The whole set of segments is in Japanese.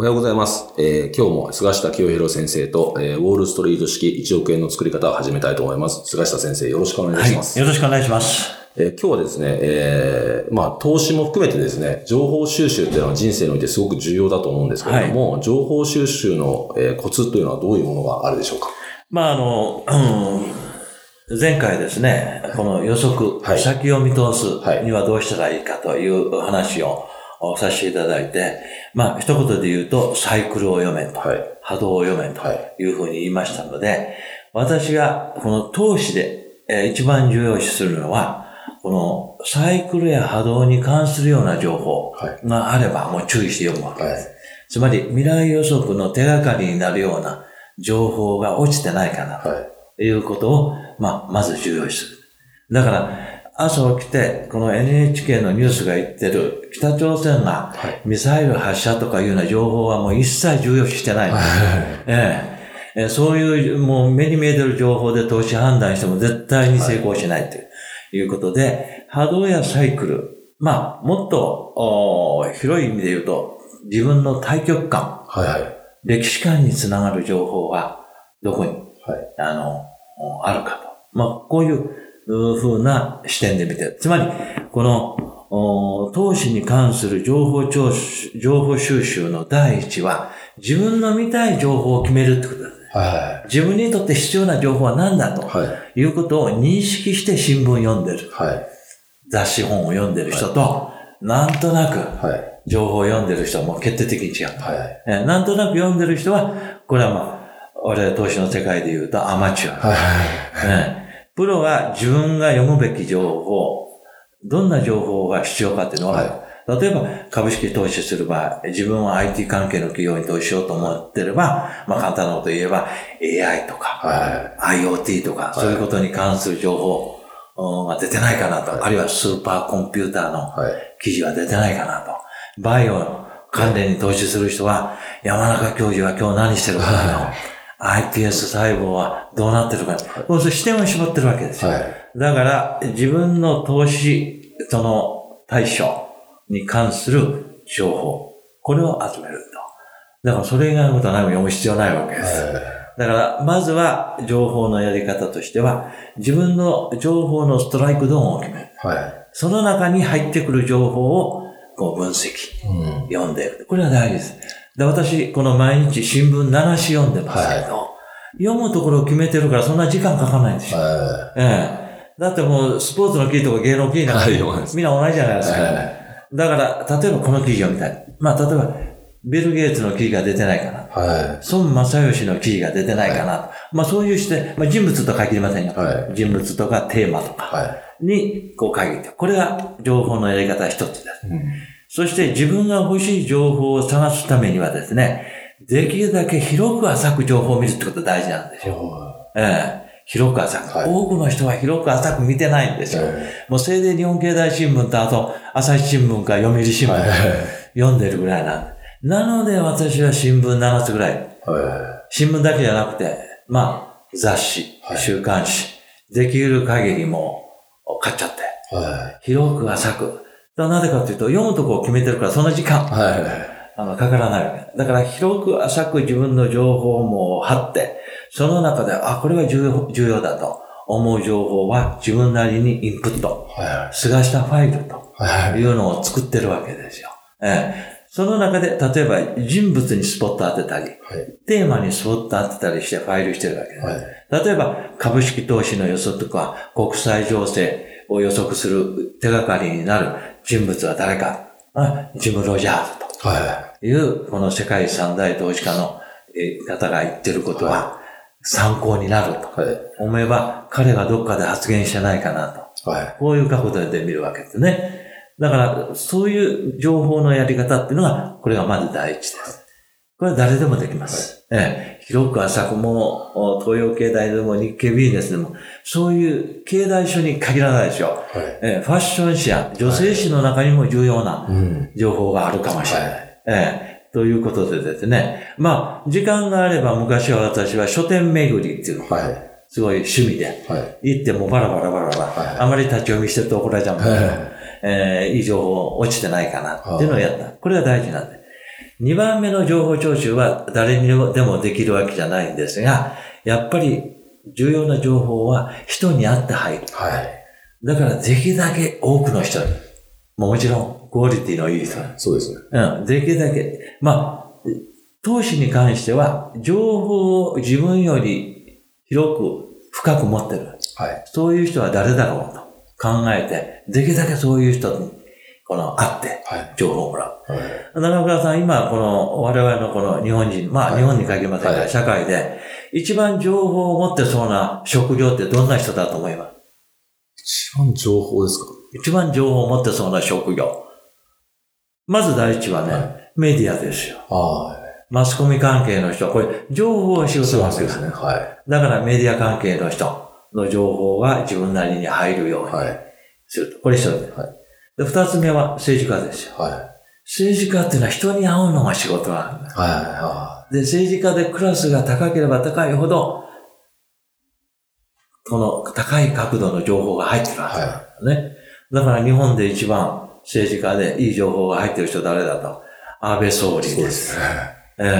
おはようございます。えー今日も菅下清弘先生と、えーウォールストリート式1億円の作り方を始めたいと思います。菅下先生、よろしくお願いします。よろしくお願いします。えー今日はですね、えーまあ、投資も含めてですね、情報収集っていうのは人生においてすごく重要だと思うんですけれども、情報収集の、えーコツというのはどういうものがあるでしょうか？まあ、あの、うん前回ですね、この予測、はい先を見通すはいにはどうしたらいいかという話をおさせていただいて、まあ、一言で言うと、サイクルを読めと、はい。波動を読めとはいいうふうに言いましたので、私がこの投資でえー一番重要視するのは、このサイクルや波動に関するような情報はいがあればもう注意して読むわけです。はいつまり未来予測の手がかりになるような情報が落ちてないかなはい。ということを、まあ、まず重要視する。だから、朝起きて、この NHK のニュースが言ってる、北朝鮮がはいミサイル発射とかいうような情報はもう一切重要視してない。えええーそういう、もう目に見えてる情報で投資判断しても絶対に成功しないという,、ことで、波動やサイクル、まあ、もっと広い意味で言うと、自分の対極観、はい。はい。歴史観につながる情報は、どこに、はい。あの、おあるかと。まあ、こういうう風な視点で見てる。つまり、この、お投資に関する情報聴取、情報収集の第一は、自分の見たい情報を決めるってことですね。は自分にとって必要な情報は何だとい。はい。いうことを認識して新聞読んでる。はい。雑誌本を読んでる人と、なんとなくはい。情報を読んでる人はもう決定的に違う。はい。えーなんとなく読んでる人は、これはまあ、我々投資の世界で言うとアマチュア。はい。ええプロは自分が読むべき情報、どんな情報が必要かっていうのは、例えば株式投資する場合、自分は IT 関係の企業に投資しようと思ってれば、まあ簡単なこと言えば AI とか、は IoT とか、そういうことに関する情報うんが出てないかなと、あるいはスーパーコンピューターのい。はい。記事は出てないかなと。バイオ関連に投資する人は、山中教授は今日何してるかなと。iPS 細胞はどうなってるかな。そうすると視点を絞ってるわけですよ。はい。だから、自分の投資、その対象に関する情報、これを集めると。だから、それ以外のことは何も読む必要ないわけです。だから、まずは、情報のやり方としては、自分の情報のストライクゾーンを決める。はい。その中に入ってくる情報を、こう分析、うん。読んでいる。これは大事です。で私、この毎日新聞7紙読んでますけど、読むところを決めてるからそんな時間かかんないんですよ。はええ。だってもう、スポーツの記事とか芸能記事なんか、はい読まないですみんな同じじゃないですか。はだから、例えばこの記事を見たい。まあ、例えば、ビル・ゲイツの記事が出てないかな。い。はい。孫正義の記事が出てないかな。まあ、そういう視点、まあ、人物と書きりませんよ。はい人物とかテーマとかはい。に、こう書いて。これが情報のやり方一つです。うん。そして自分が欲しい情報を探すためにはですね、できるだけ広く浅く情報を見るってことが大事なんですよ。ええ広く浅く、はい多くの人は広く浅く見てないんですよ。もうせいで日本経済新聞とあと朝日新聞か読売新聞、はい。読んでるぐらいなんで。なので私は新聞7つぐらい。は新聞だけじゃなくて、まあ雑誌、はい週刊誌、できる限りもう買っちゃって。広く浅く。なぜかというと、読むとこを決めてるから、その時間。い。はい。あの、かからない。だから、広く浅く自分の情報も貼って、その中で、あ、これは重要、重要だと思う情報は自分なりにインプット、は菅下ファイルとい。はい。いうのを作ってるわけですよ。ええ。その中で、例えば人物にスポット当てたり、はい。テーマにスポット当てたりしてファイルしてるわけです。はい。例えば、株式投資の予測とか、国際情勢を予測する手がかりになる人物は誰か。あジム・ロジャーズはという、この世界三大投資家のえー方が言ってることは参考になると。思えば、彼がどっかで発言してないかなと。はい。こういう角度で見るわけですね。だから、そういう情報のやり方っていうのが、これがまず第一です。これは誰でもできます。ええ、広く浅くも、お東洋経済でも日経ビジネスでも、そういう経済書に限らないですよ。はい。ええ、ファッション誌や女性誌の中にも重要なうん。情報があるかもしれない。はいええ、ということでですね。まあ、時間があれば昔は私は書店巡りっていうのがはい。すごい趣味で、はい。行ってもバラバラバラバラ、はいあまり立ち読みしてると怒られちゃうんだけど、はいえーいい情報落ちてないかなっていうのをやった。これが大事なんで。二番目の情報聴取は誰にでもできるわけじゃないんですが、やっぱり重要な情報は人に会って入る。はい。だからできるだけ多くの人に。もちろん、クオリティのいい人に。そうですね。うん、できるだけ。まあ、投資に関しては、情報を自分より広く深く持ってる。はい。そういう人は誰だろうと考えて、できるだけそういう人に、この、会って、はい。情報をもらう。はい。長倉さん、今、この、我々のこの日本人、まあ、はい日本に限りませんが、はい社会で、一番情報を持ってそうな職業ってどんな人だと思います？一番情報ですか？一番情報を持ってそうな職業。まず第一はね、はメディアですよ。ああ。マスコミ関係の人、これ、情報は仕事なんですすね。はだからメディア関係の人の情報が自分なりに入るようい。にはい。すると。これ一つです。はいで、二つ目は政治家ですよ。はい。政治家っていうのは人に会うのが仕事なんだ。はい。はで、政治家でクラスが高ければ高いほど、この高い角度の情報が入ってるはずなんだね。だから日本で一番政治家でいい情報が入ってる人誰だと。安倍総い。理で。そうです。ええだか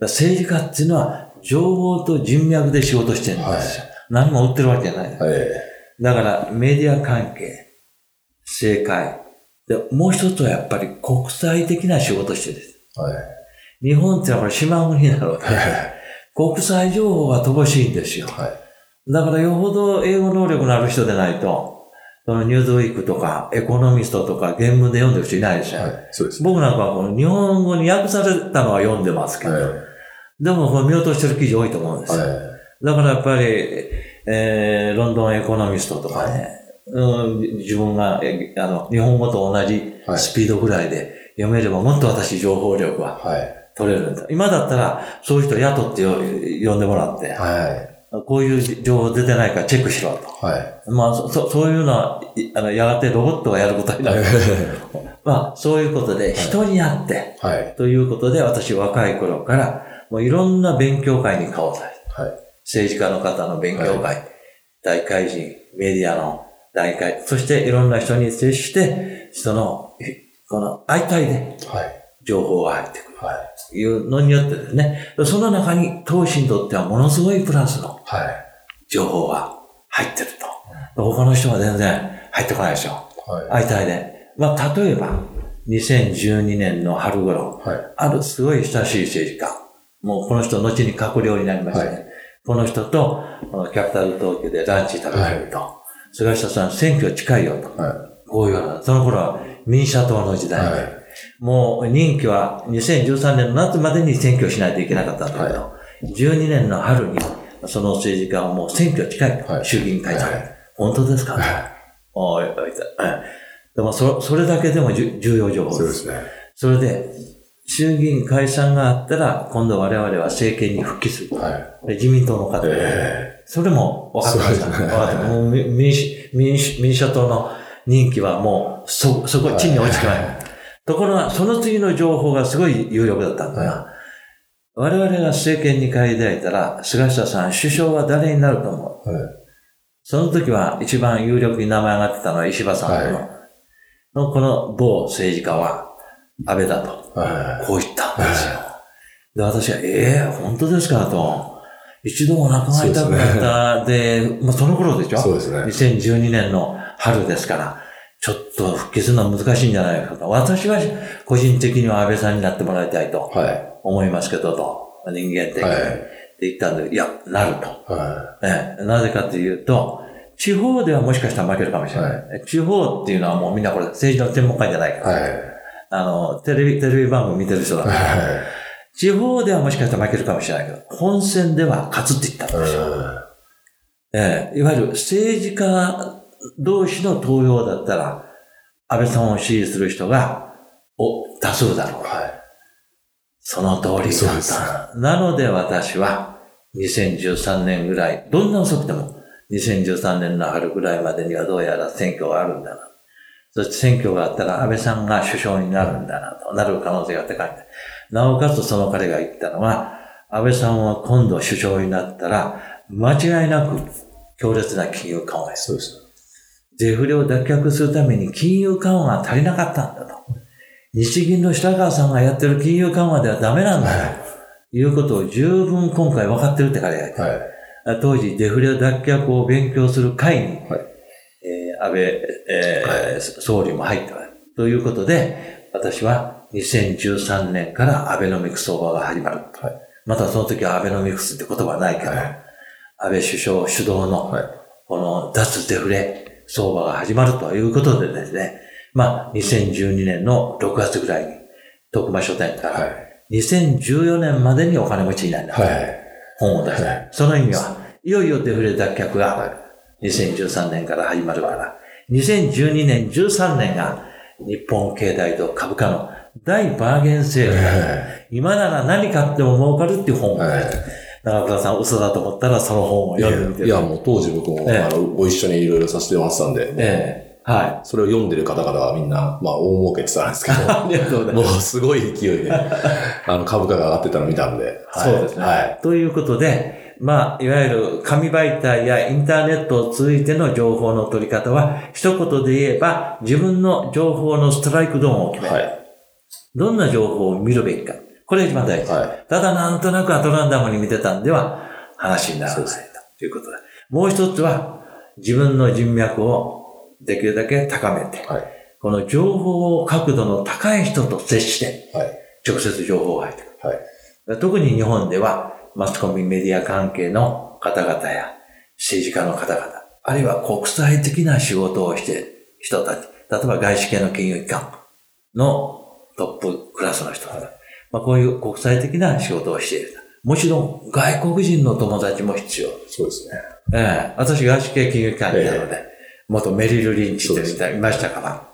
ら政治家っていうのは情報と人脈で仕事してるんですよ。何も売ってるわけじゃない。はい。だからメディア関係、政界。で、もう一つはやっぱり国際的な仕事してです。はい。日本ってのはこれ島国なので、はい。国際情報が乏しいんですよ。はい。だからよほど英語能力のある人でないと、そのニューズウィークとかエコノミストとか原文で読んでる人いないですよ。はい。そうです。僕なんかはこの日本語に訳されたのは読んでますけど、はい。でもこれ見落としてる記事多いと思うんですよ。はい。だからやっぱり、えー、ロンドンエコノミストとかね、うん、自分がえあの日本語と同じはいスピードぐらいで読めればもっと私情報力ははい。取れるんだ。今だったらそういう人雇ってよ呼んでもらって、はい。こういう情報出てないからチェックしろと。はい。まあ、そ、そそういうのは、いあの、やがてロボットがやることになる。まあ、そういうことで、人に会って、はい。ということで、私若い頃から、もういろんな勉強会に顔を出して、はい。政治家の方の勉強会、大会人、メディアの大会、そしていろんな人に接して、その、いこの、相対ではい。情報が入ってくる。はい。というのによってですね、その中に投資にとってはものすごいプラスのはい。情報が入ってると。他の人は全然入ってこないですよ。はい。相対で。まあ、例えば、2012年の春頃、はい。あるすごい親しい政治家。もうこの人、後に閣僚になりましたね。はこの人と、このキャピタル東京でランチ食べてると、菅下さん選挙近いよと。はこういうような、その頃は民社党の時い。代で、はい。もう任期は2013年の夏までに選挙しないといけなかったんだけど、12年の春に、その政治家はもう選挙近いと、はい衆議院会長、はい本当ですか、はおいおいおいでもそ、それだけでも重要情い。報で。そうですすね。それで、衆議院解散があったら、今度我々は政権に復帰する。はい。で自民党の方で、えそれも分かってました。分かってますもう民民主民主民主党の任期はもう、そ、そこ、地に落ちてない。はところが、その次の情報がすごい有力だったんだが、我々が政権に返り咲いたら、菅下さん、首相は誰になると思う？はい。その時は一番有力に名前が上がってたのは石破さんの、はのこの某政治家は安倍だと、はこう言ったんですよ。で、私は、ええ本当ですかと。一度お亡くなりたくなった。で,、まあ、その頃でしい。ょ？そうですね。2012年の春ですから、ちょっと復帰するのは難しいんじゃないかと。私は個人的には安倍さんになってもらいたいと思いますけどと、人間的に。はい、って言ったんで、いや、なると、はいね。なぜかというと、地方ではもしかしたら負けるかもしれない。はい、地方っていうのはもうみんなこれ政治の専門家じゃないから。はい、あの、テレビ、テレビ番組見てる人だから。はい、地方ではもしかしたら負けるかもしれないけど、本選では勝つって言ったんですよ。ええいわゆる政治家同士の投票だったら、安倍さんを支持する人が、お、多数だろう。はい。その通りだった。なので私は、2013年ぐらい、どんな遅くても、2013年の春ぐらいまでにはどうやら選挙があるんだな。そして選挙があったら安倍さんが首相になるんだなと、なる可能性が高い。なおかつその彼が言ったのは、安倍さんは今度首相になったら、間違いなく強烈な金融緩和です。そうです。デフレを脱却するために金融緩和が足りなかったんだと。日銀の白川さんがやってる金融緩和ではダメなんだと。いうことを十分今回分かってるって彼が言って、はい、当時デフレ脱却を勉強する会に、はい、えー、安倍、えー、はい、総理も入ったということで、私は2013年からアベノミクス相場が始まる。はい、またその時はアベノミクスって言葉はないけど、安倍首相主導の、この脱デフレ相場が始まるということでですね、まあ、2012年の6月ぐらいに、徳間書店から、2014年までにお金持ちになる、はい、本を出した。その意味は、いよいよデフレ脱却が2013年から始まるから、2012年、13年が日本経済と株価の大バーゲンセール今なら何買っても儲かるっていう本を出した。長倉さん嘘だと思ったらその本を読んでみていや、もう当時僕も、ええ、あの、ご一緒にいろいろさせてもらってたんで、ええ、はい。それを読んでる方々はみんな、まあ、大儲けって言ったんですけど、ありがとうございます。もうすごい勢いで、あの、株価が上がってたのを見たんで、はい、そうですね。はい。ということで、まあ、いわゆる紙媒体やインターネットを通じての情報の取り方は、一言で言えば、自分の情報のストライクゾーンを決める。はい。どんな情報を見るべきか。これが一番大事。はい、ただなんとなくアトランダムに見てたんでは話にならないということだ。もう一つは自分の人脈をできるだけ高めて、はい、この情報角度の高い人と接して、直接情報を入ってくる。特に日本ではマスコミメディア関係の方々や政治家の方々、あるいは国際的な仕事をしている人たち、例えば外資系の金融機関のトップクラスの人たち、まあ、こういう国際的な仕事をしている。もちろん、外国人の友達も必要。そうですね。ええ私、外資系金融機関にいたので、ええ、元メリル・リンチっていましたから、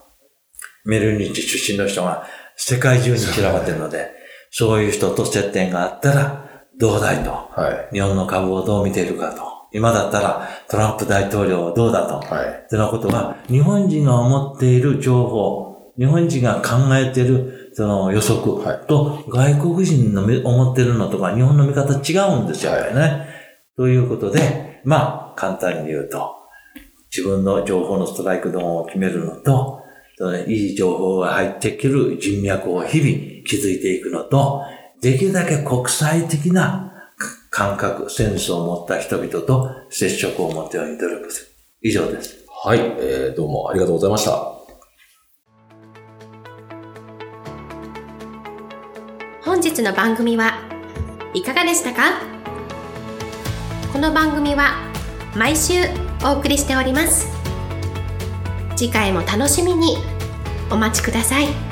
メリル・リンチ出身の人が世界中に散らばってるので、そういう人と接点があったら、どうだいと、はい、日本の株をどう見ているかと。今だったらトランプ大統領はどうだと。はい。というようなことは、日本人が思っている情報、日本人が考えているその予測と外国人の思ってるのとか日本の見方違うんですよ、やっぱりね。ということで、まあ、簡単に言うと、自分の情報のストライクゾーンを決めるのと、いい情報が入ってくる人脈を日々築いていくのと、できるだけ国際的な感覚、センスを持った人々と接触を持つように努力する。以上です。はい、えー、どうもありがとうございました。本日の番組はいかがでしたか？この番組は毎週お送りしております次回も楽しみにお待ちください。